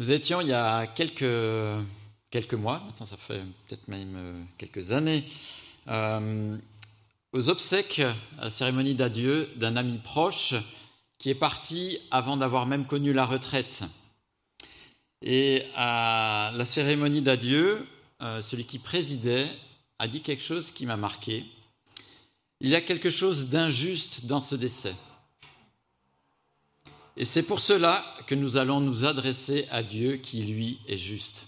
Nous étions il y a quelques, mois, maintenant ça fait peut-être même euh, quelques années, euh, aux obsèques, à la cérémonie d'adieu d'un ami proche qui est parti avant d'avoir même connu la retraite. Et à la cérémonie d'adieu, euh, celui qui présidait a dit quelque chose qui m'a marqué. Il y a quelque chose d'injuste dans ce décès. Et c'est pour cela que nous allons nous adresser à Dieu qui, lui, est juste.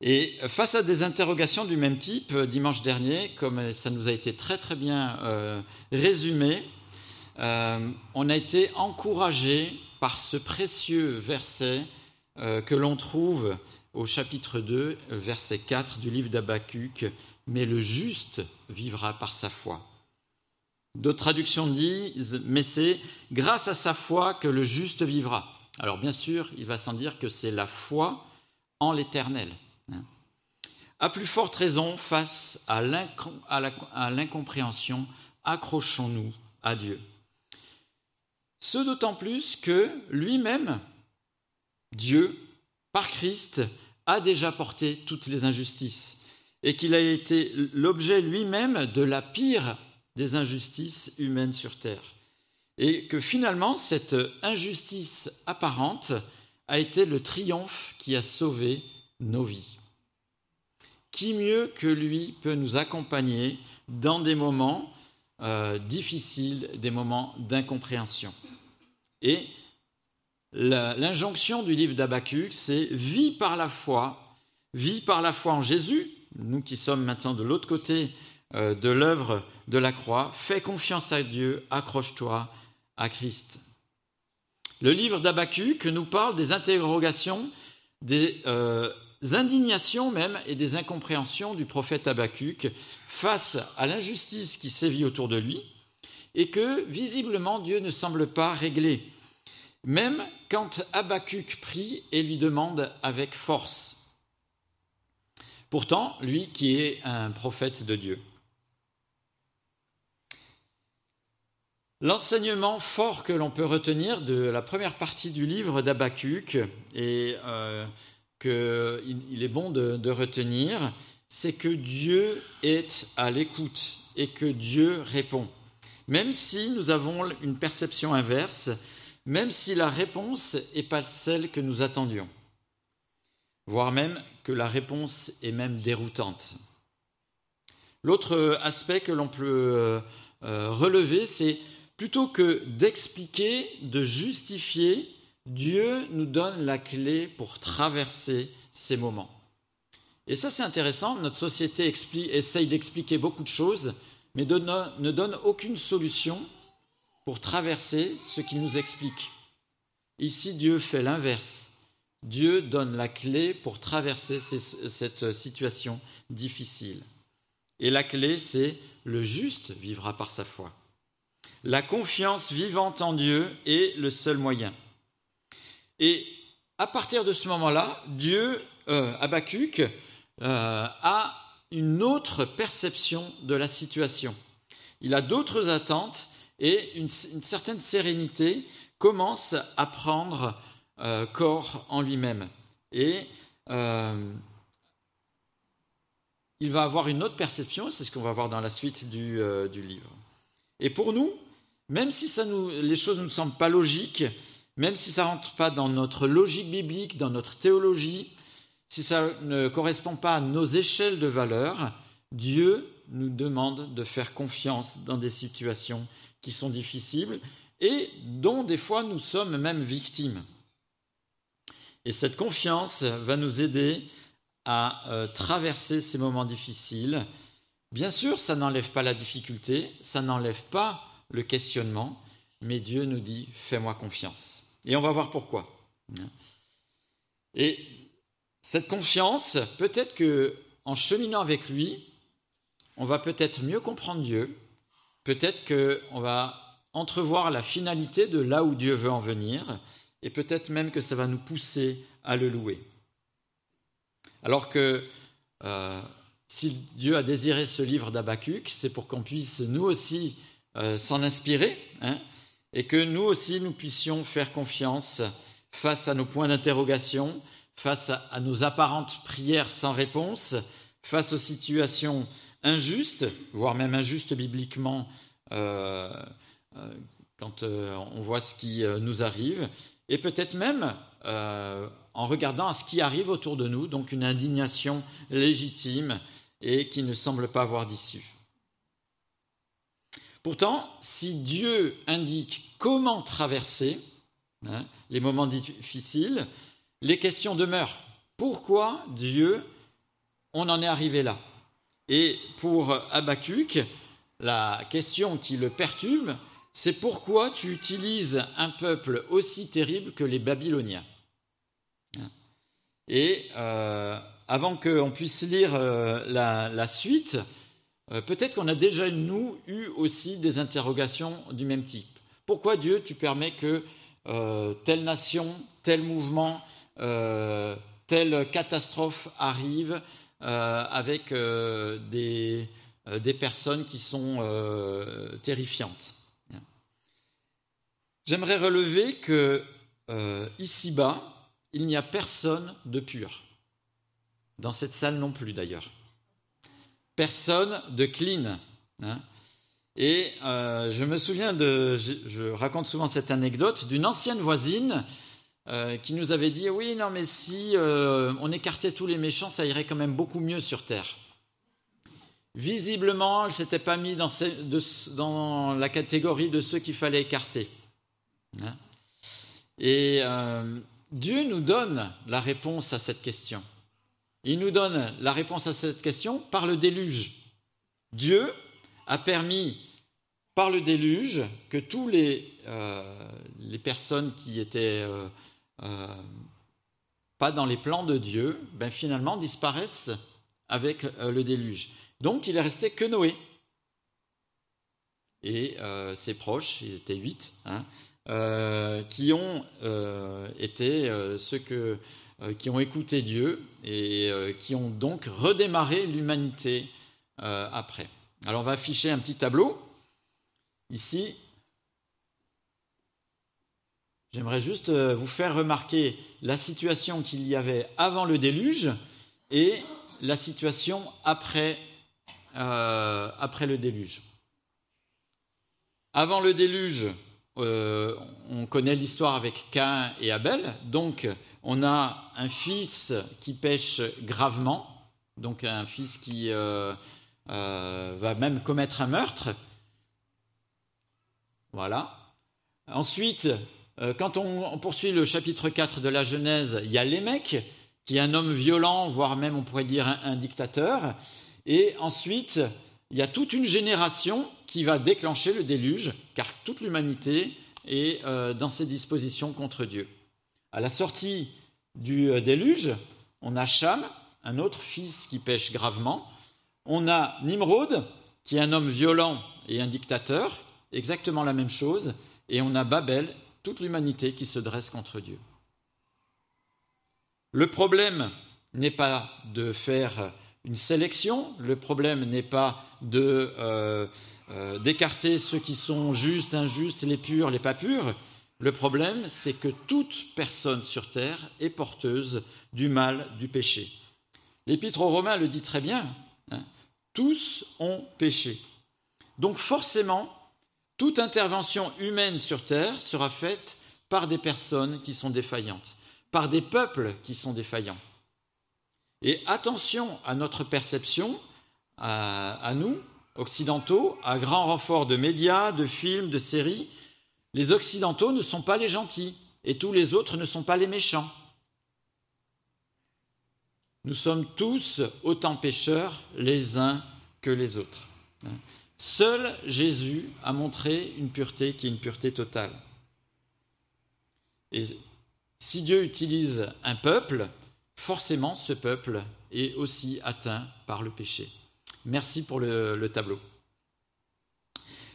Et face à des interrogations du même type, dimanche dernier, comme ça nous a été très très bien euh, résumé, euh, on a été encouragé par ce précieux verset euh, que l'on trouve au chapitre 2, verset 4 du livre d'Abacuc, Mais le juste vivra par sa foi. D'autres traductions disent, mais c'est grâce à sa foi que le juste vivra. Alors bien sûr, il va sans dire que c'est la foi en l'éternel. Hein. À plus forte raison, face à l'incompréhension, accrochons-nous à Dieu. Ce d'autant plus que lui-même, Dieu, par Christ, a déjà porté toutes les injustices et qu'il a été l'objet lui-même de la pire des injustices humaines sur Terre. Et que finalement, cette injustice apparente a été le triomphe qui a sauvé nos vies. Qui mieux que lui peut nous accompagner dans des moments euh, difficiles, des moments d'incompréhension? Et l'injonction du livre d'Abacuc, c'est vis par la foi, vis par la foi en Jésus, nous qui sommes maintenant de l'autre côté de l'œuvre de la croix, fais confiance à Dieu, accroche-toi à Christ. Le livre d'Abacuc nous parle des interrogations, des euh, indignations même et des incompréhensions du prophète Habacuc face à l'injustice qui sévit autour de lui et que visiblement Dieu ne semble pas régler, même quand Habacuc prie et lui demande avec force. Pourtant, lui qui est un prophète de Dieu. L'enseignement fort que l'on peut retenir de la première partie du livre d'Abacuc et euh, qu'il est bon de, retenir, c'est que Dieu est à l'écoute et que Dieu répond. Même si nous avons une perception inverse, même si la réponse n'est pas celle que nous attendions, voire même que la réponse est même déroutante. L'autre aspect que l'on peut euh, relever, c'est Plutôt que d'expliquer, de justifier, Dieu nous donne la clé pour traverser ces moments. Et ça, c'est intéressant. Notre société essaye d'expliquer beaucoup de choses, mais ne donne aucune solution pour traverser ce qu'il nous explique. Ici, Dieu fait l'inverse. Dieu donne la clé pour traverser cette situation difficile. Et la clé, c'est le juste vivra par sa foi. La confiance vivante en Dieu est le seul moyen. Et à partir de ce moment-là, Dieu, euh, euh, a une autre perception de la situation. Il a d'autres attentes et une, certaine sérénité commence à prendre euh, corps en lui-même. Et il va avoir une autre perception, c'est ce qu'on va voir dans la suite du livre. Et pour nous, même si les choses ne nous semblent pas logiques, même si ça ne rentre pas dans notre logique biblique, dans notre théologie, si ça ne correspond pas à nos échelles de valeur, Dieu nous demande de faire confiance dans des situations qui sont difficiles et dont des fois nous sommes même victimes. Et cette confiance va nous aider à euh, traverser ces moments difficiles. Bien sûr, ça n'enlève pas la difficulté, ça n'enlève pas le questionnement, mais Dieu nous dit fais-moi confiance. Et on va voir pourquoi. Et cette confiance, peut-être que en cheminant avec lui, on va peut-être mieux comprendre Dieu, peut-être qu'on va entrevoir la finalité de là où Dieu veut en venir, et peut-être même que ça va nous pousser à le louer. Alors que euh, si Dieu a désiré ce livre d'Abacuc, c'est pour qu'on puisse nous aussi euh, s'en inspirer, hein, et que nous aussi nous puissions faire confiance face à nos points d'interrogation, face à nos apparentes prières sans réponse, face aux situations injustes, voire même injustes bibliquement euh, euh, quand euh, on voit ce qui nous arrive, et peut-être même en regardant à ce qui arrive autour de nous, donc une indignation légitime et qui ne semble pas avoir d'issue. Pourtant, si Dieu indique comment traverser hein, les moments difficiles, les questions demeurent. Pourquoi Dieu, on en est arrivé là? Et pour Habakkuk, la question qui le perturbe, c'est pourquoi tu utilises un peuple aussi terrible que les Babyloniens? Et euh, avant qu'on puisse lire euh, la, suite, peut-être qu'on a déjà, nous, eu aussi des interrogations du même type. Pourquoi Dieu, tu permets que telle nation, tel mouvement, telle catastrophe arrive avec des euh, des personnes qui sont euh, terrifiantes? J'aimerais relever que euh, ici-bas, il n'y a personne de pur. Dans cette salle non plus d'ailleurs. Personne de clean. Hein. Et je me souviens de, je, raconte souvent cette anecdote, d'une ancienne voisine qui nous avait dit, oui, non, mais si on écartait tous les méchants, ça irait quand même beaucoup mieux sur Terre. Visiblement, elle ne s'était pas mise dans, la catégorie de ceux qu'il fallait écarter. Hein. Et euh, Dieu nous donne la réponse à cette question. Il nous donne la réponse à cette question par le déluge. Dieu a permis par le déluge que tous les, euh, personnes qui étaient euh, pas dans les plans de Dieu, ben finalement disparaissent avec le déluge. Donc il est resté que Noé. Et euh, ses proches, ils étaient huit, hein, euh, qui ont euh, été ceux qui ont écouté Dieu et qui ont donc redémarré l'humanité après. Alors on va afficher un petit tableau. Ici, j'aimerais juste vous faire remarquer la situation qu'il y avait avant le déluge et la situation après euh, après le déluge. Avant le déluge, euh, on connaît l'histoire avec Cain et Abel. Donc, on a un fils qui pêche gravement, donc un fils qui euh, va même commettre un meurtre. Voilà. Ensuite, quand on, poursuit le chapitre 4 de la Genèse, il y a Lémec, qui est un homme violent, voire même on pourrait dire un dictateur. Et ensuite, il y a toute une génération qui va déclencher le déluge, car toute l'humanité est euh, dans ses dispositions contre Dieu. À la sortie du euh, déluge, on a Cham, un autre fils qui pêche gravement. On a Nimrod, qui est un homme violent et un dictateur, exactement la même chose. Et on a Babel, toute l'humanité qui se dresse contre Dieu. Le problème n'est pas de faire une sélection. Le problème n'est pas euh, euh, d'écarter ceux qui sont justes, injustes, les purs, les pas purs. Le problème, c'est que toute personne sur terre est porteuse du mal, du péché. L'Épître aux Romains le dit très bien. Hein. tous ont péché. Donc forcément, toute intervention humaine sur terre sera faite par des personnes qui sont défaillantes, par des peuples qui sont défaillants. Et attention à notre perception, à, nous, occidentaux, à grand renfort de médias, de films, de séries. Les occidentaux ne sont pas les gentils et tous les autres ne sont pas les méchants. Nous sommes tous autant pécheurs les uns que les autres. Seul Jésus a montré une pureté qui est une pureté totale. Et si Dieu utilise un peuple, forcément ce peuple est aussi atteint par le péché. Merci pour le, tableau.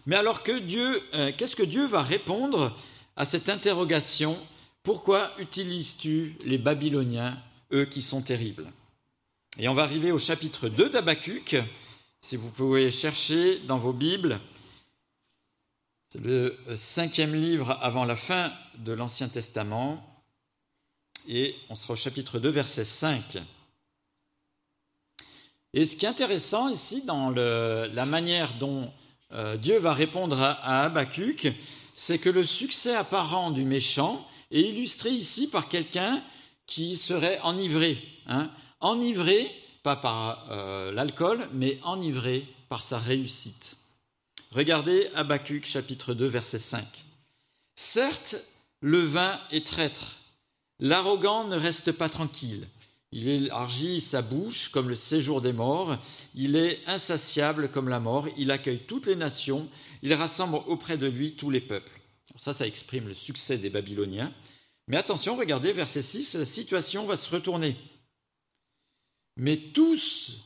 Mais alors que Dieu, euh, qu'est-ce que Dieu va répondre à cette interrogation? Pourquoi utilises-tu les Babyloniens, eux qui sont terribles? Et on va arriver au chapitre 2 d'Abacuc, si vous pouvez chercher dans vos Bibles. C'est le cinquième livre avant la fin de l'Ancien Testament. et on sera au chapitre 2, verset 5. Et ce qui est intéressant ici dans la manière dont euh, Dieu va répondre à, Habakkuk, c'est que le succès apparent du méchant est illustré ici par quelqu'un qui serait enivré. Hein. enivré, pas par euh, l'alcool, mais enivré par sa réussite. Regardez Habakkuk chapitre 2 verset 5. Certes, le vin est traître, l'arrogant ne reste pas tranquille. Il élargit sa bouche comme le séjour des morts, il est insatiable comme la mort, il accueille toutes les nations, il rassemble auprès de lui tous les peuples. ça, ça exprime le succès des Babyloniens. Mais attention, regardez verset 6, la situation va se retourner. Mais tous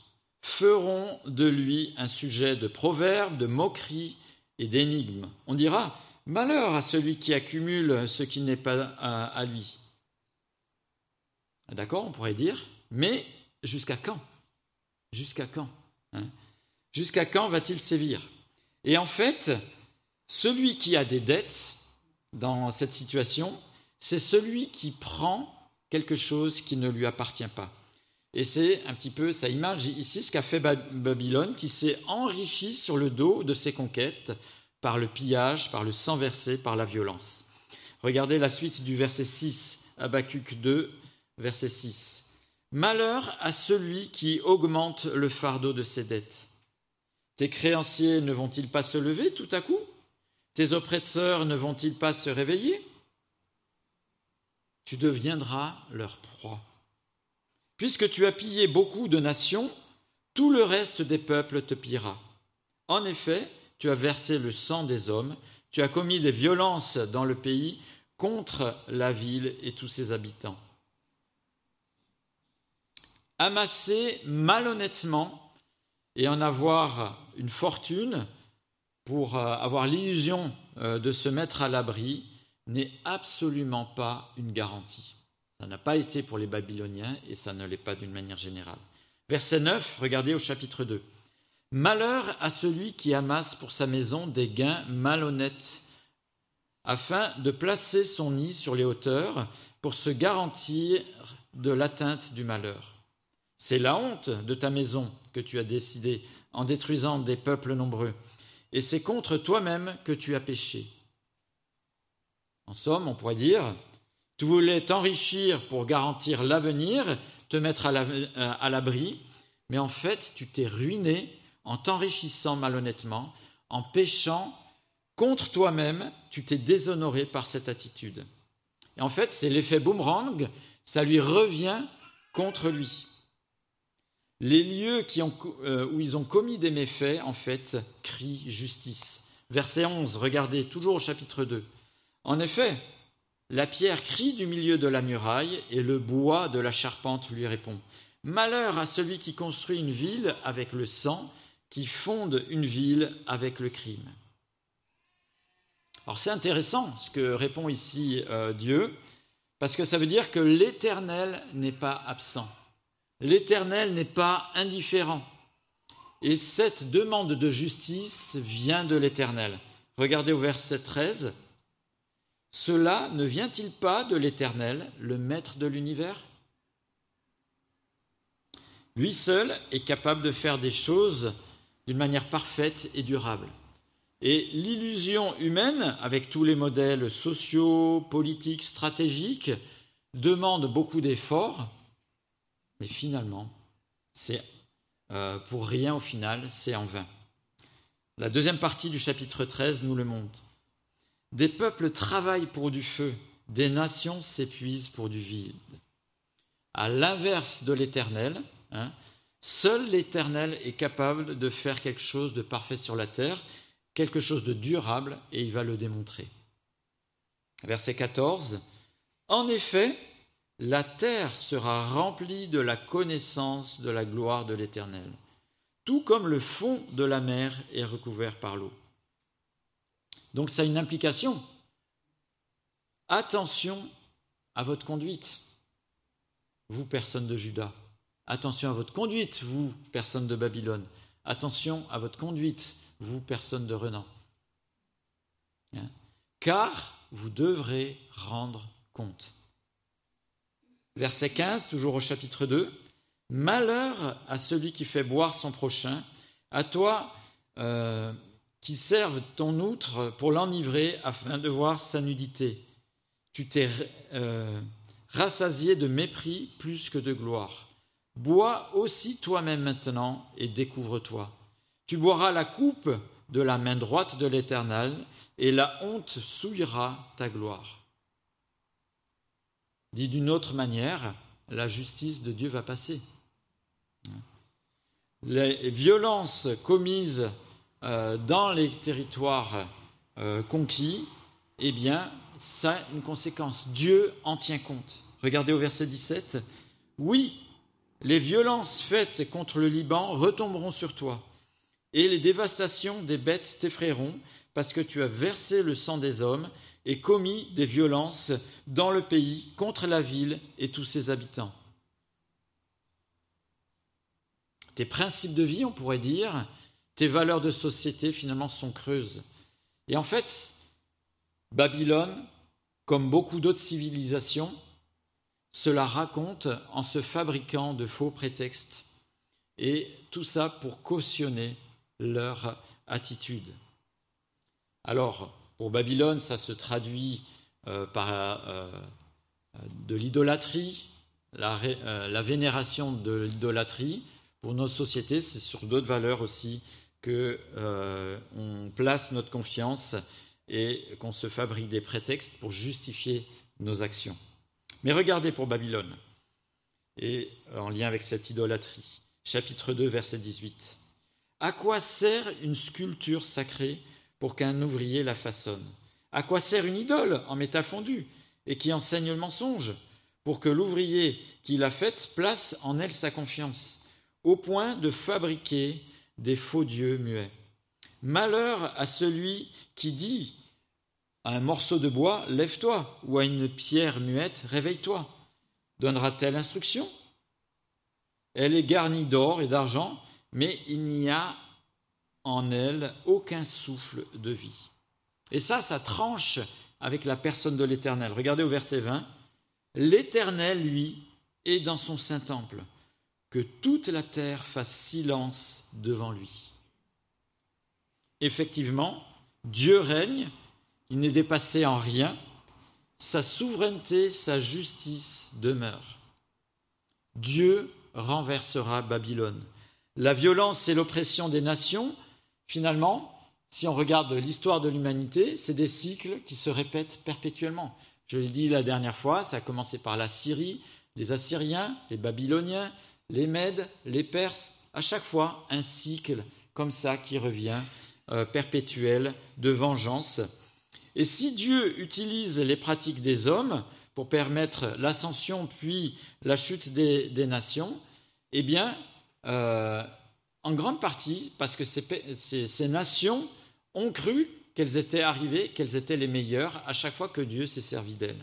feront de lui un sujet de proverbe, de moquerie et d'énigme. On dira, malheur à celui qui accumule ce qui n'est pas à lui. D'accord, on pourrait dire, mais jusqu'à quand? Jusqu'à quand hein? Jusqu'à quand va-t-il sévir? Et en fait, celui qui a des dettes dans cette situation, c'est celui qui prend quelque chose qui ne lui appartient pas. Et c'est un petit peu sa image ici, ce qu'a fait Babylone, qui s'est enrichi sur le dos de ses conquêtes par le pillage, par le sang versé, par la violence. Regardez la suite du verset 6, Habakkuk 2, verset 6. Malheur à celui qui augmente le fardeau de ses dettes. Tes créanciers ne vont-ils pas se lever tout à coup? Tes oppresseurs ne vont-ils pas se réveiller? Tu deviendras leur proie. Puisque tu as pillé beaucoup de nations, tout le reste des peuples te pillera. En effet, tu as versé le sang des hommes, tu as commis des violences dans le pays contre la ville et tous ses habitants amasser malhonnêtement et en avoir une fortune pour euh, avoir l'illusion euh, de se mettre à l'abri n'est absolument pas une garantie. Ça n'a pas été pour les Babyloniens et ça ne l'est pas d'une manière générale. Verset 9, regardez au chapitre 2. Malheur à celui qui amasse pour sa maison des gains malhonnêtes, afin de placer son nid sur les hauteurs pour se garantir de l'atteinte du malheur. C'est la honte de ta maison que tu as décidé en détruisant des peuples nombreux, et c'est contre toi-même que tu as péché. En somme, on pourrait dire, tu voulais t'enrichir pour garantir l'avenir, te mettre à l'abri, mais en fait, tu t'es ruiné en t'enrichissant malhonnêtement, en péchant contre toi-même, tu t'es déshonoré par cette attitude. Et en fait, c'est l'effet boomerang, ça lui revient contre lui. Les lieux euh, où ils ont commis des méfaits, en fait, crient justice. Verset 11, regardez, toujours au chapitre 2. En effet, la pierre crie du milieu de la muraille et le bois de la charpente lui répond. Malheur à celui qui construit une ville avec le sang, qui fonde une ville avec le crime. Alors c'est intéressant ce que répond ici euh, Dieu, parce que ça veut dire que l'Éternel n'est pas absent. L'Éternel n'est pas indifférent. Et cette demande de justice vient de l'Éternel. Regardez au verset 13. Cela ne vient-il pas de l'Éternel, le Maître de l'univers? Lui seul est capable de faire des choses d'une manière parfaite et durable. Et l'illusion humaine, avec tous les modèles sociaux, politiques, stratégiques, demande beaucoup d'efforts mais finalement, c'est euh, pour rien au final, c'est en vain. La deuxième partie du chapitre 13 nous le montre. Des peuples travaillent pour du feu, des nations s'épuisent pour du vide. À l'inverse de l'Éternel, hein, seul l'Éternel est capable de faire quelque chose de parfait sur la terre, quelque chose de durable, et il va le démontrer. Verset 14. En effet, la terre sera remplie de la connaissance de la gloire de l'Éternel, tout comme le fond de la mer est recouvert par l'eau. Donc ça a une implication. Attention à votre conduite, vous personnes de Juda. Attention à votre conduite, vous personnes de Babylone. Attention à votre conduite, vous personnes de Renan. Hein? Car vous devrez rendre compte. Verset 15, toujours au chapitre 2. Malheur à celui qui fait boire son prochain, à toi euh, qui serves ton outre pour l'enivrer afin de voir sa nudité. Tu t'es euh, rassasié de mépris plus que de gloire. Bois aussi toi-même maintenant et découvre-toi. Tu boiras la coupe de la main droite de l'Éternel, et la honte souillera ta gloire. Dit d'une autre manière, la justice de Dieu va passer. Les violences commises euh, dans les territoires euh, conquis, eh bien, ça a une conséquence. Dieu en tient compte. Regardez au verset 17. Oui, les violences faites contre le Liban retomberont sur toi, et les dévastations des bêtes t'effrayeront, parce que tu as versé le sang des hommes et commis des violences dans le pays contre la ville et tous ses habitants. Tes principes de vie, on pourrait dire, tes valeurs de société finalement sont creuses. Et en fait, Babylone, comme beaucoup d'autres civilisations, cela raconte en se fabriquant de faux prétextes. Et tout ça pour cautionner leur attitude. Alors, pour Babylone, ça se traduit euh, par euh, de l'idolâtrie, la, euh, la, vénération de l'idolâtrie. Pour nos sociétés, c'est sur d'autres valeurs aussi que on place notre confiance et qu'on se fabrique des prétextes pour justifier nos actions. Mais regardez pour Babylone, et en lien avec cette idolâtrie. Chapitre 2, verset 18. À quoi sert une sculpture sacrée pour qu'un ouvrier la façonne. À quoi sert une idole en métal fondu et qui enseigne le mensonge pour que l'ouvrier qui l'a faite place en elle sa confiance, au point de fabriquer des faux dieux muets. Malheur à celui qui dit à un morceau de bois, lève-toi, ou à une pierre muette, réveille-toi. Donnera-t-elle instruction? Elle est garnie d'or et d'argent, mais il n'y a en elle aucun souffle de vie. Et ça, ça tranche avec la personne de l'Éternel. Regardez au verset 20. L'Éternel, lui, est dans son saint temple. Que toute la terre fasse silence devant lui. Effectivement, Dieu règne il n'est dépassé en rien, sa souveraineté, sa justice demeurent. Dieu renversera Babylone. La violence et l'oppression des nations, finalement, si on regarde l'histoire de l'humanité, c'est des cycles qui se répètent perpétuellement. Je l'ai dit la dernière fois, ça a commencé par la Syrie, les Assyriens, les Babyloniens, les Mèdes, les Perses, à chaque fois un cycle comme ça qui revient, euh, perpétuel, de vengeance. Et si Dieu utilise les pratiques des hommes pour permettre l'ascension puis la chute des, nations, eh bien, euh, en grande partie, parce que ces, nations ont cru qu'elles étaient arrivées, qu'elles étaient les meilleures à chaque fois que Dieu s'est servi d'elles.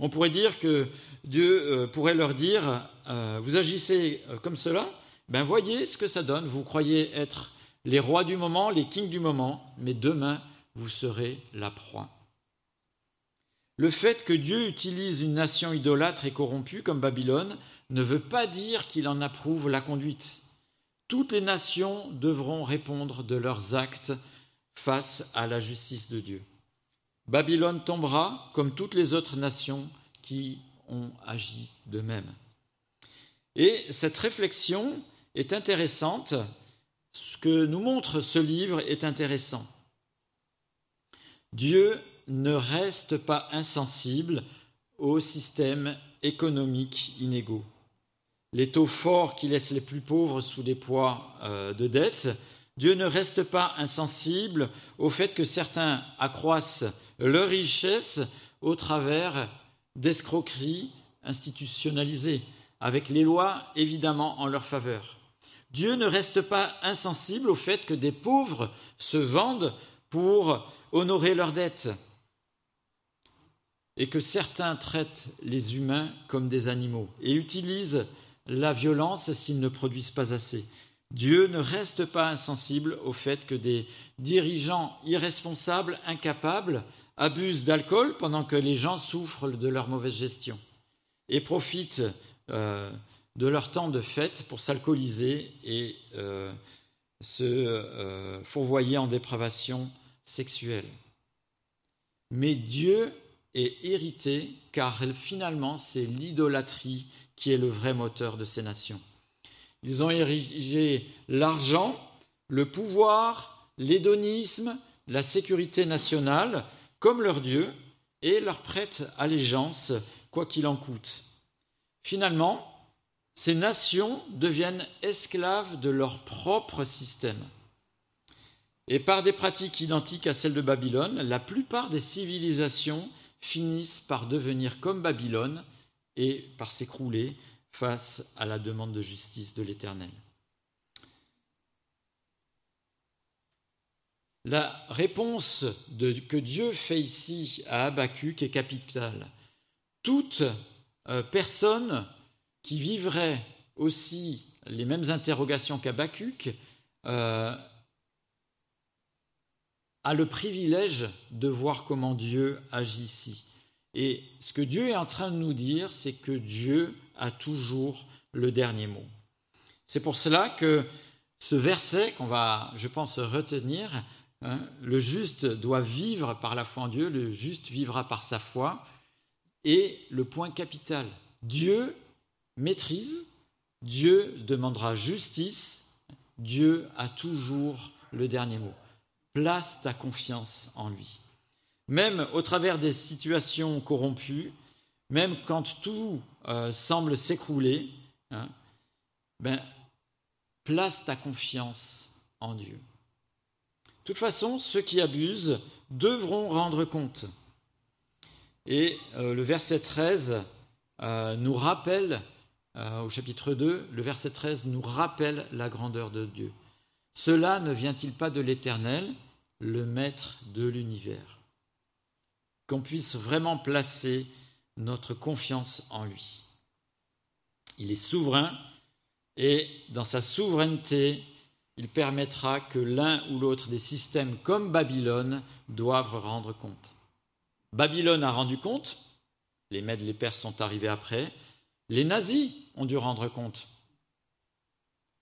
On pourrait dire que Dieu euh, pourrait leur dire, euh, vous agissez comme cela, ben voyez ce que ça donne, vous croyez être les rois du moment, les kings du moment, mais demain, vous serez la proie. Le fait que Dieu utilise une nation idolâtre et corrompue comme Babylone ne veut pas dire qu'il en approuve la conduite. Toutes les nations devront répondre de leurs actes face à la justice de Dieu. Babylone tombera comme toutes les autres nations qui ont agi de même. Et cette réflexion est intéressante. Ce que nous montre ce livre est intéressant. Dieu ne reste pas insensible aux systèmes économiques inégaux. Les taux forts qui laissent les plus pauvres sous des poids euh, de dette, Dieu ne reste pas insensible au fait que certains accroissent leur richesse au travers d'escroqueries institutionnalisées, avec les lois évidemment en leur faveur. Dieu ne reste pas insensible au fait que des pauvres se vendent pour honorer leurs dettes et que certains traitent les humains comme des animaux et utilisent la violence s'ils ne produisent pas assez. Dieu ne reste pas insensible au fait que des dirigeants irresponsables, incapables, abusent d'alcool pendant que les gens souffrent de leur mauvaise gestion. et profitent euh, de leur temps de fête pour s'alcooliser et euh, se euh, fourvoyer en dépravation sexuelle. Mais Dieu est irrité car finalement c'est l'idolâtrie qui est le vrai moteur de ces nations. Ils ont érigé l'argent, le pouvoir, l'hédonisme, la sécurité nationale comme leur Dieu et leur prêtent allégeance, quoi qu'il en coûte. Finalement, ces nations deviennent esclaves de leur propre système. Et par des pratiques identiques à celles de Babylone, la plupart des civilisations finissent par devenir comme Babylone et par s'écrouler face à la demande de justice de l'Éternel. La réponse que Dieu fait ici à Habakkuk est capitale. Toute euh, personne qui vivrait aussi les mêmes interrogations qu'Habakkuk euh, a le privilège de voir comment Dieu agit ici. Et ce que Dieu est en train de nous dire, c'est que Dieu a toujours le dernier mot. C'est pour cela que ce verset qu'on va, je pense, retenir, hein, le juste doit vivre par la foi en Dieu, le juste vivra par sa foi, est le point capital. Dieu maîtrise, Dieu demandera justice, Dieu a toujours le dernier mot. Place ta confiance en lui. Même au travers des situations corrompues, même quand tout euh, semble s'écrouler, hein, ben, place ta confiance en Dieu. De toute façon, ceux qui abusent devront rendre compte. Et euh, le verset 13 euh, nous rappelle, au chapitre 2, le verset 13 nous rappelle la grandeur de Dieu. Cela ne vient-il pas de l'Éternel, le Maître de l'univers Qu'on puisse vraiment placer notre confiance en lui. Il est souverain et dans sa souveraineté, il permettra que l'un ou l'autre des systèmes comme Babylone doivent rendre compte. Babylone a rendu compte, les Mèdes les Perses sont arrivés après, les nazis ont dû rendre compte.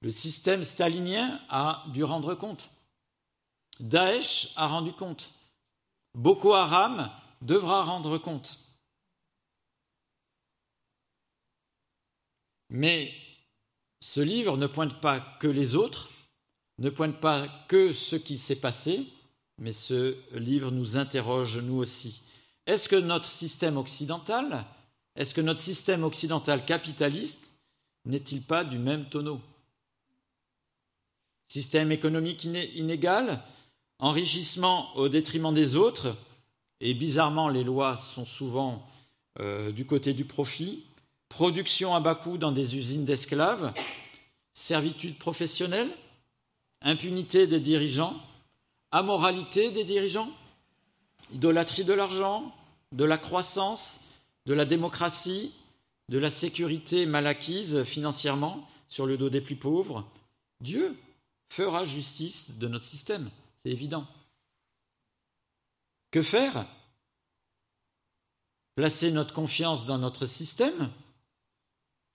Le système stalinien a dû rendre compte. Daesh a rendu compte. Boko Haram devra rendre compte. Mais ce livre ne pointe pas que les autres, ne pointe pas que ce qui s'est passé, mais ce livre nous interroge nous aussi. Est-ce que notre système occidental, est-ce que notre système occidental capitaliste n'est-il pas du même tonneau? Système économique inégal, enrichissement au détriment des autres, et bizarrement les lois sont souvent euh, du côté du profit, production à bas coût dans des usines d'esclaves, servitude professionnelle, impunité des dirigeants, amoralité des dirigeants, idolâtrie de l'argent, de la croissance, de la démocratie, de la sécurité mal acquise financièrement sur le dos des plus pauvres. Dieu fera justice de notre système, c'est évident. Que faire? Placer notre confiance dans notre système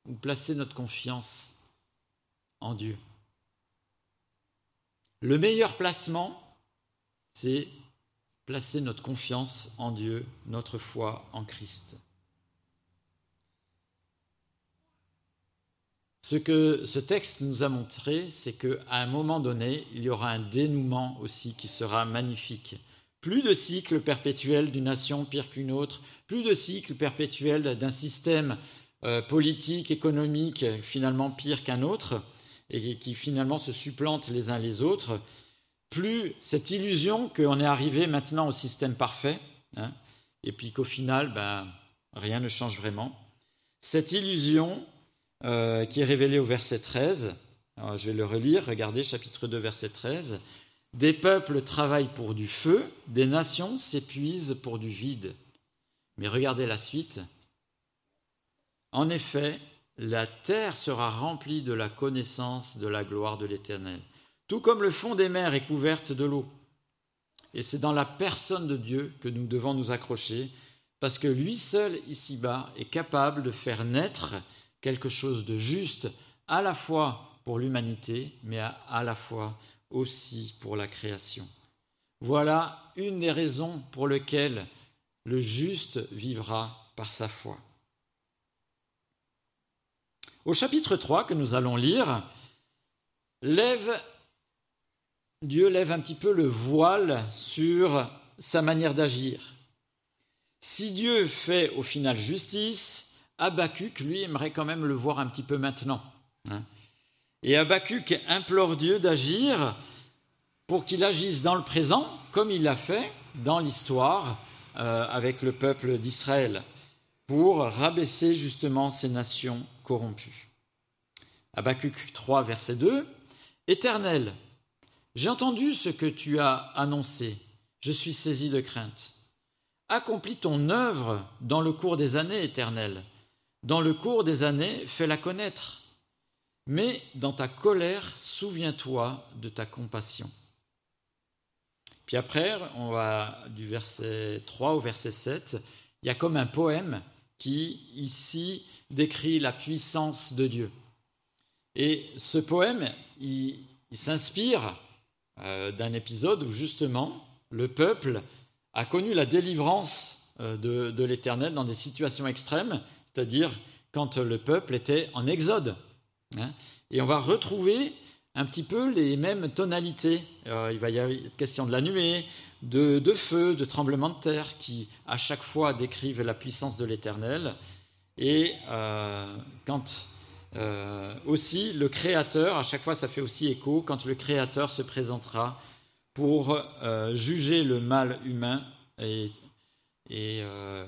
ou placer notre confiance en Dieu? Le meilleur placement, c'est placer notre confiance en Dieu, notre foi en Christ. Ce que ce texte nous a montré, c'est qu'à un moment donné, il y aura un dénouement aussi qui sera magnifique. Plus de cycles perpétuels d'une nation pire qu'une autre, plus de cycles perpétuels d'un système euh, politique, économique, finalement pire qu'un autre, et qui finalement se supplantent les uns les autres, plus cette illusion qu'on est arrivé maintenant au système parfait, hein, et puis qu'au final, ben, rien ne change vraiment. Cette illusion euh, qui est révélée au verset 13, je vais le relire, regardez chapitre 2, verset 13, Des peuples travaillent pour du feu, des nations s'épuisent pour du vide. Mais regardez la suite, en effet, la terre sera remplie de la connaissance de la gloire de l'Éternel, tout comme le fond des mers est couverte de l'eau. Et c'est dans la personne de Dieu que nous devons nous accrocher, parce que lui seul ici-bas est capable de faire naître quelque chose de juste à la fois pour l'humanité, mais à, la fois aussi pour la création. Voilà une des raisons pour lesquelles le juste vivra par sa foi. Au chapitre 3 que nous allons lire, Dieu lève un petit peu le voile sur sa manière d'agir. Si Dieu fait au final justice, Habacuc, lui, aimerait quand même le voir un petit peu maintenant. Hein. Et Habacuc implore Dieu d'agir pour qu'il agisse dans le présent, comme il l'a fait dans l'histoire euh, avec le peuple d'Israël, pour rabaisser justement ces nations corrompues. Habacuc 3, verset 2 Éternel, j'ai entendu ce que tu as annoncé, je suis saisi de crainte. Accomplis ton œuvre dans le cours des années, Éternel. Dans le cours des années, fais-la connaître. Mais dans ta colère, souviens-toi de ta compassion. Puis après, on va du verset 3 au verset 7. Il y a comme un poème qui, ici, décrit la puissance de Dieu. Et ce poème, il, s'inspire euh, d'un épisode où justement le peuple a connu la délivrance euh, de, l'Éternel dans des situations extrêmes, c'est-à-dire quand le peuple était en exode. Hein. Et on va retrouver un petit peu les mêmes tonalités. Euh, il va y avoir question de la nuée, de, feu, de tremblement de terre, qui à chaque fois décrivent la puissance de l'Éternel. Et euh, quand aussi le Créateur, à chaque fois ça fait aussi écho, quand le Créateur se présentera pour euh, juger le mal humain et, euh,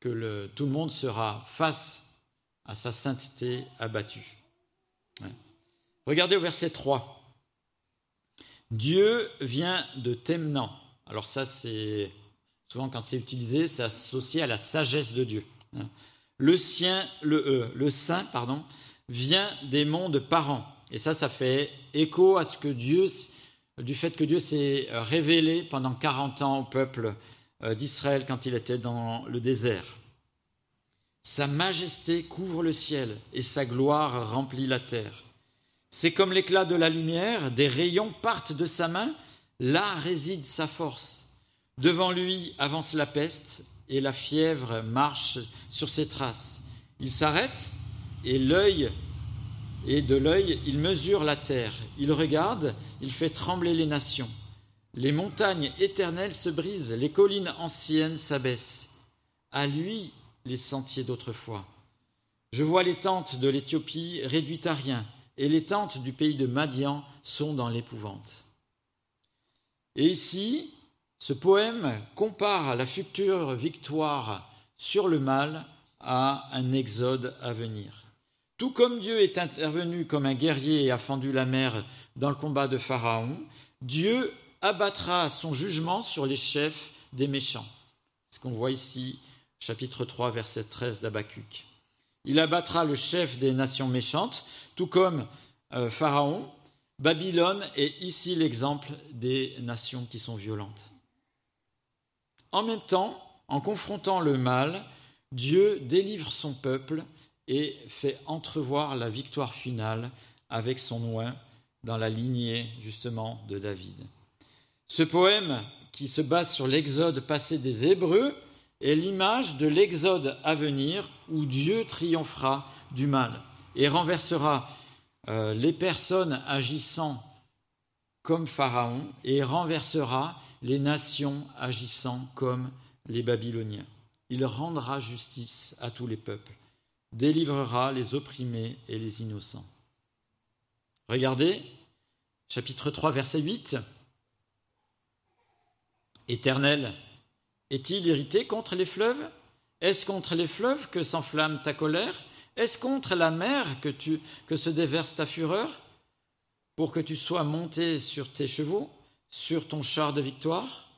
que tout le monde sera face à sa sainteté abattue. Regardez au verset 3. Dieu vient de Temnan. Alors ça, c'est souvent quand c'est utilisé, c'est associé à la sagesse de Dieu. Le sien, le, e, le saint, pardon, vient des mondes parents. Et ça, ça fait écho à ce que Dieu du fait que Dieu s'est euh, révélé pendant 40 ans au peuple euh, d'Israël quand il était dans le désert. Sa majesté couvre le ciel et sa gloire remplit la terre. C'est comme l'éclat de la lumière, des rayons partent de sa main, là réside sa force. Devant lui avance la peste et la fièvre marche sur ses traces. Il s'arrête et l'œil et de l'œil, il mesure la terre, il regarde, il fait trembler les nations. Les montagnes éternelles se brisent, les collines anciennes s'abaissent. À lui les sentiers d'autrefois. Je vois les tentes de l'Éthiopie réduites à rien, et les tentes du pays de Madian sont dans l'épouvante. Et ici, ce poème compare la future victoire sur le mal à un exode à venir. Tout comme Dieu est intervenu comme un guerrier et a fendu la mer dans le combat de Pharaon, Dieu abattra son jugement sur les chefs des méchants. Ce qu'on voit ici, chapitre 3, verset 13 d'Abacuc. Il abattra le chef des nations méchantes, tout comme euh, Pharaon. Babylone est ici l'exemple des nations qui sont violentes. En même temps, en confrontant le mal, Dieu délivre son peuple et fait entrevoir la victoire finale avec son oin dans la lignée justement de David. Ce poème, qui se base sur l'exode passé des Hébreux, est l'image de l'exode à venir où Dieu triomphera du mal et renversera euh, les personnes agissant comme Pharaon et renversera les nations agissant comme les Babyloniens. Il rendra justice à tous les peuples délivrera les opprimés et les innocents. Regardez, chapitre 3, verset 8. Éternel, est-il irrité contre les fleuves? Est-ce contre les fleuves que s'enflamme ta colère? Est-ce contre la mer que, tu, se déverse ta fureur? Pour que tu sois monté sur tes chevaux, sur ton char de victoire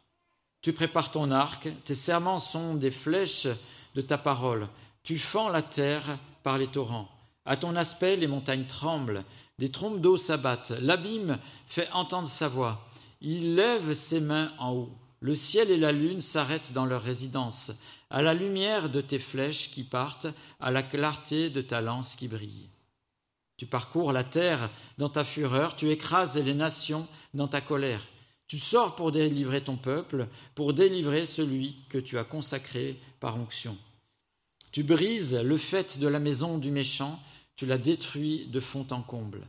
Tu prépares ton arc, tes serments sont des flèches de ta parole. Tu fends la terre par les torrents. À ton aspect, les montagnes tremblent, des trompes d'eau s'abattent, l'abîme fait entendre sa voix. Il lève ses mains en haut. Le ciel et la lune s'arrêtent dans leur résidence, à la lumière de tes flèches qui partent, à la clarté de ta lance qui brille. Tu parcours la terre dans ta fureur, tu écrases les nations dans ta colère. Tu sors pour délivrer ton peuple, pour délivrer celui que tu as consacré par onction. Tu brises le fait de la maison du méchant, tu la détruis de fond en comble.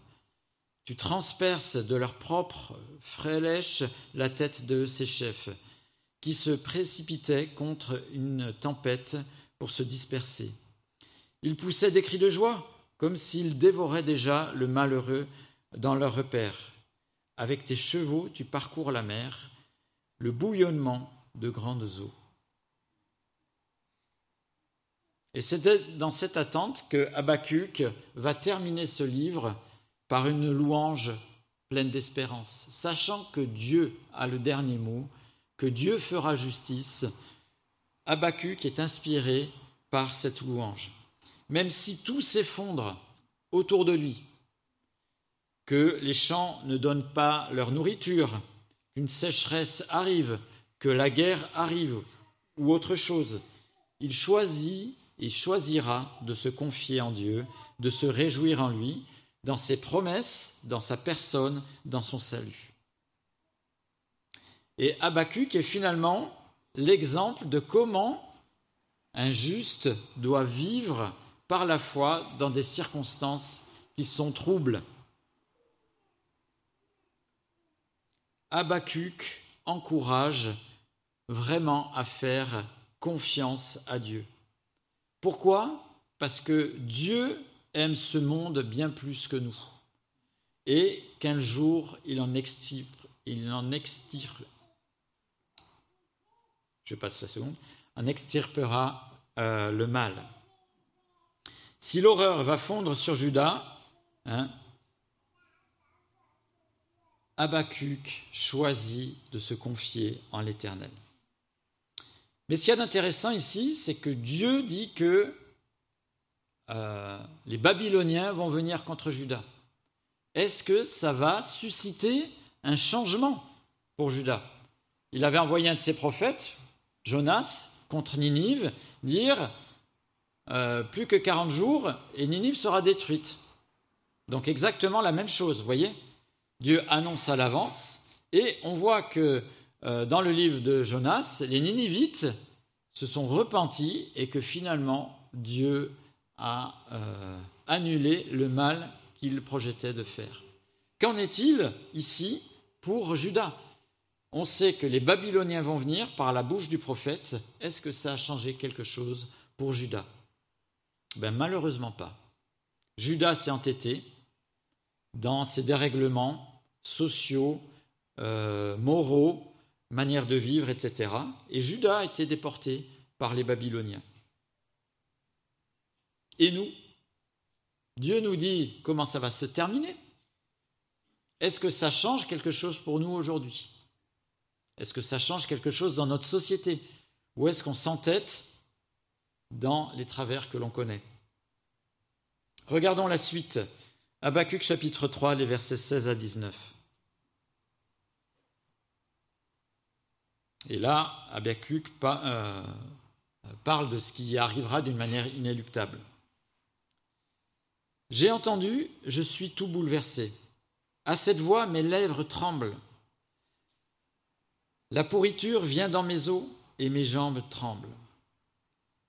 Tu transperces de leur propre frêlèche la tête de ses chefs, qui se précipitaient contre une tempête pour se disperser. Ils poussaient des cris de joie, comme s'ils dévoraient déjà le malheureux dans leur repère. Avec tes chevaux, tu parcours la mer, le bouillonnement de grandes eaux. Et c'est dans cette attente que Habakkuk va terminer ce livre par une louange pleine d'espérance, sachant que Dieu a le dernier mot, que Dieu fera justice. Habakkuk est inspiré par cette louange. Même si tout s'effondre autour de lui, que les champs ne donnent pas leur nourriture, qu'une sécheresse arrive, que la guerre arrive ou autre chose, il choisit et choisira de se confier en Dieu, de se réjouir en lui, dans ses promesses, dans sa personne, dans son salut. Et Habakkuk est finalement l'exemple de comment un juste doit vivre par la foi dans des circonstances qui sont troubles. Habakkuk encourage vraiment à faire confiance à Dieu. Pourquoi? Parce que Dieu aime ce monde bien plus que nous et qu'un jour il en extirpe, il en extirpe, je passe la seconde, en extirpera euh, le mal. Si l'horreur va fondre sur Judas, hein, choisit de se confier en l'Éternel. Mais ce qu'il y a d'intéressant ici, c'est que Dieu dit que euh, les Babyloniens vont venir contre Judas. Est-ce que ça va susciter un changement pour Judas Il avait envoyé un de ses prophètes, Jonas, contre Ninive, dire euh, plus que 40 jours et Ninive sera détruite. Donc exactement la même chose, voyez? Dieu annonce à l'avance et on voit que euh, dans le livre de Jonas, les Ninivites se sont repentis et que finalement Dieu a euh, annulé le mal qu'il projetait de faire. Qu'en est-il ici pour Judas On sait que les Babyloniens vont venir par la bouche du prophète. Est-ce que ça a changé quelque chose pour Judas ben, Malheureusement pas. Judas s'est entêté dans ses dérèglements sociaux, euh, moraux, manière de vivre, etc. Et Judas a été déporté par les Babyloniens. Et nous Dieu nous dit comment ça va se terminer. Est-ce que ça change quelque chose pour nous aujourd'hui? Est-ce que ça change quelque chose dans notre société? Ou est-ce qu'on s'entête dans les travers que l'on connaît? Regardons la suite. Habakkuk chapitre 3, les versets 16 à 19. Et là, Habakkuk euh, parle de ce qui arrivera d'une manière inéluctable. J'ai entendu, je suis tout bouleversé. À cette voix, mes lèvres tremblent. La pourriture vient dans mes os et mes jambes tremblent.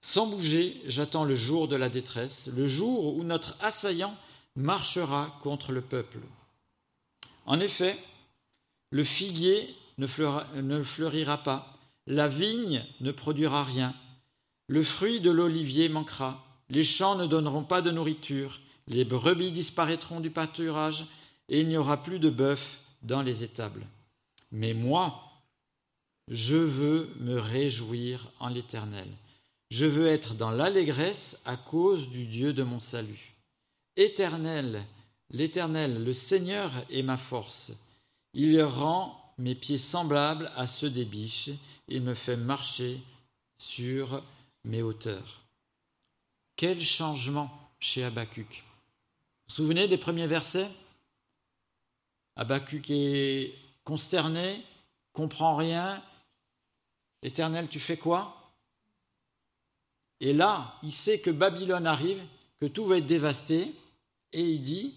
Sans bouger, j'attends le jour de la détresse, le jour où notre assaillant marchera contre le peuple. En effet, le figuier ne, fleurira pas, la vigne ne produira rien, le fruit de l'olivier manquera, les champs ne donneront pas de nourriture, les brebis disparaîtront du pâturage, et il n'y aura plus de bœuf dans les étables. Mais moi, je veux me réjouir en l'Éternel. Je veux être dans l'allégresse à cause du Dieu de mon salut. Éternel, l'Éternel, le Seigneur est ma force. Il rend mes pieds semblables à ceux des biches, il me fait marcher sur mes hauteurs. Quel changement chez Habakkuk. Vous souvenez des premiers versets? Habakkuk est consterné, comprend rien, Éternel, tu fais quoi? Et là, il sait que Babylone arrive, que tout va être dévasté, et il dit,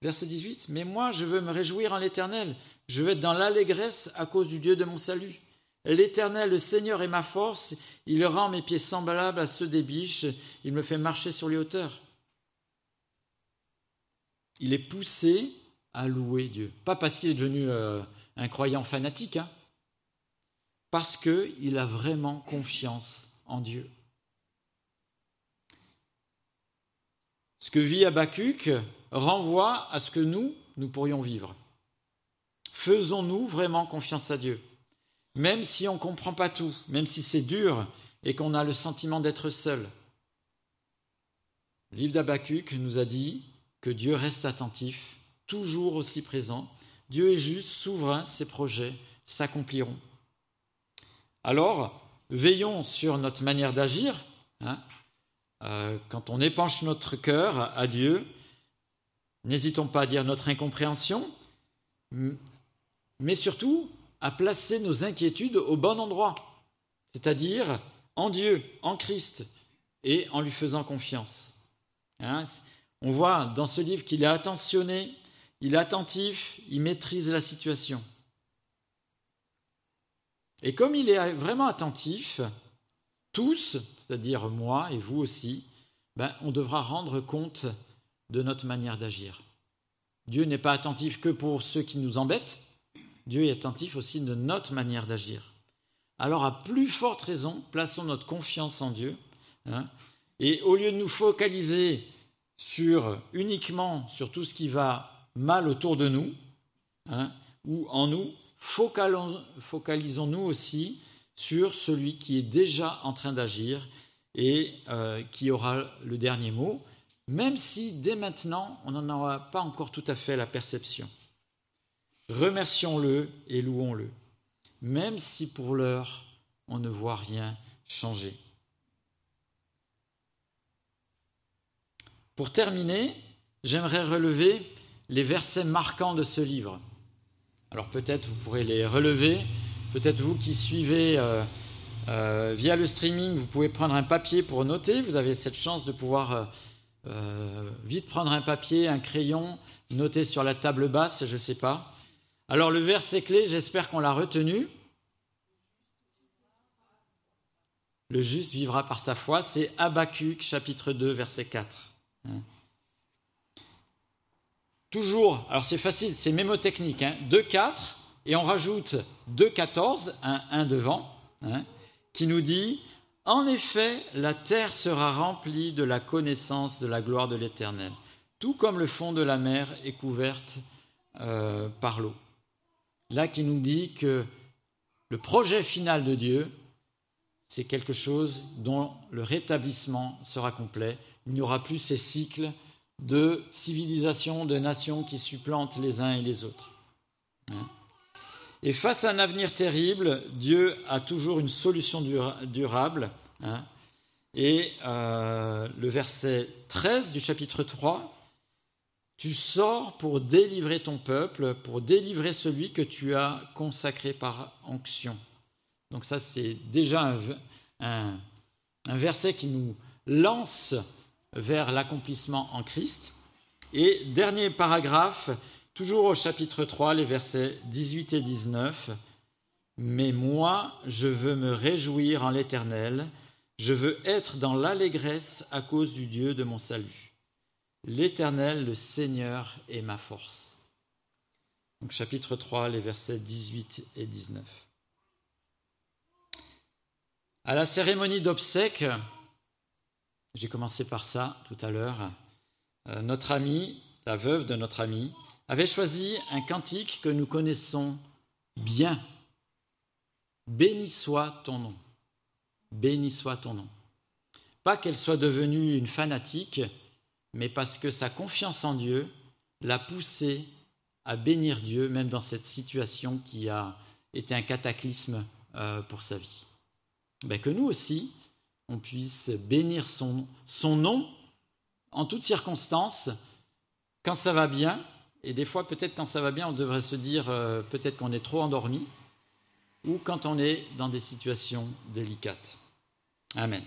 verset 18, Mais moi, je veux me réjouir en l'Éternel, je veux être dans l'allégresse à cause du Dieu de mon salut. L'Éternel, le Seigneur est ma force, il rend mes pieds semblables à ceux des biches, il me fait marcher sur les hauteurs. Il est poussé à louer Dieu. Pas parce qu'il est devenu euh, un croyant fanatique, hein, parce qu'il a vraiment confiance en Dieu. Ce que vit Habakkuk renvoie à ce que nous, nous pourrions vivre. Faisons-nous vraiment confiance à Dieu Même si on ne comprend pas tout, même si c'est dur et qu'on a le sentiment d'être seul. Le livre d'Habakkuk nous a dit que Dieu reste attentif, toujours aussi présent. Dieu est juste, souverain, ses projets s'accompliront. Alors, veillons sur notre manière d'agir. Hein. Euh, quand on épanche notre cœur à Dieu, n'hésitons pas à dire notre incompréhension, mais surtout à placer nos inquiétudes au bon endroit, c'est-à-dire en Dieu, en Christ, et en lui faisant confiance. Hein. On voit dans ce livre qu'il est attentionné, il est attentif, il maîtrise la situation. Et comme il est vraiment attentif, tous, c'est-à-dire moi et vous aussi, ben, on devra rendre compte de notre manière d'agir. Dieu n'est pas attentif que pour ceux qui nous embêtent, Dieu est attentif aussi de notre manière d'agir. Alors à plus forte raison, plaçons notre confiance en Dieu, hein, et au lieu de nous focaliser sur uniquement sur tout ce qui va mal autour de nous, hein, ou en nous, focalisons-nous aussi sur celui qui est déjà en train d'agir et euh, qui aura le dernier mot, même si dès maintenant on n'en aura pas encore tout à fait la perception. Remercions-le et louons-le, même si pour l'heure on ne voit rien changer. Pour terminer, j'aimerais relever les versets marquants de ce livre. Alors peut-être vous pourrez les relever, peut-être vous qui suivez euh, euh, via le streaming, vous pouvez prendre un papier pour noter, vous avez cette chance de pouvoir euh, vite prendre un papier, un crayon, noter sur la table basse, je ne sais pas. Alors le verset clé, j'espère qu'on l'a retenu. Le juste vivra par sa foi, c'est Habakkuk chapitre 2 verset 4. Toujours, alors c'est facile, c'est mémotechnique, hein, 2-4, et on rajoute 2-14, un 1 devant, hein, qui nous dit En effet, la terre sera remplie de la connaissance de la gloire de l'Éternel, tout comme le fond de la mer est couverte euh, par l'eau. Là, qui nous dit que le projet final de Dieu, c'est quelque chose dont le rétablissement sera complet. Il n'y aura plus ces cycles de civilisations, de nations qui supplantent les uns et les autres. Hein. Et face à un avenir terrible, Dieu a toujours une solution durable. Hein. Et euh, le verset 13 du chapitre 3, tu sors pour délivrer ton peuple, pour délivrer celui que tu as consacré par onction. Donc ça, c'est déjà un verset qui nous lance vers l'accomplissement en Christ. Et dernier paragraphe, toujours au chapitre 3, les versets 18 et 19. Mais moi, je veux me réjouir en l'Éternel, je veux être dans l'allégresse à cause du Dieu de mon salut. L'Éternel, le Seigneur, est ma force. Donc chapitre 3, les versets 18 et 19. À la cérémonie d'obsèques, j'ai commencé par ça tout à l'heure. Euh, notre amie, la veuve de notre amie, avait choisi un cantique que nous connaissons bien. Béni soit ton nom. Béni soit ton nom. Pas qu'elle soit devenue une fanatique, mais parce que sa confiance en Dieu l'a poussée à bénir Dieu, même dans cette situation qui a été un cataclysme euh, pour sa vie. Ben, que nous aussi, on puisse bénir son, nom en toutes circonstances, quand ça va bien, et des fois peut-être quand ça va bien, on devrait se dire euh, peut-être qu'on est trop endormi, ou quand on est dans des situations délicates. Amen.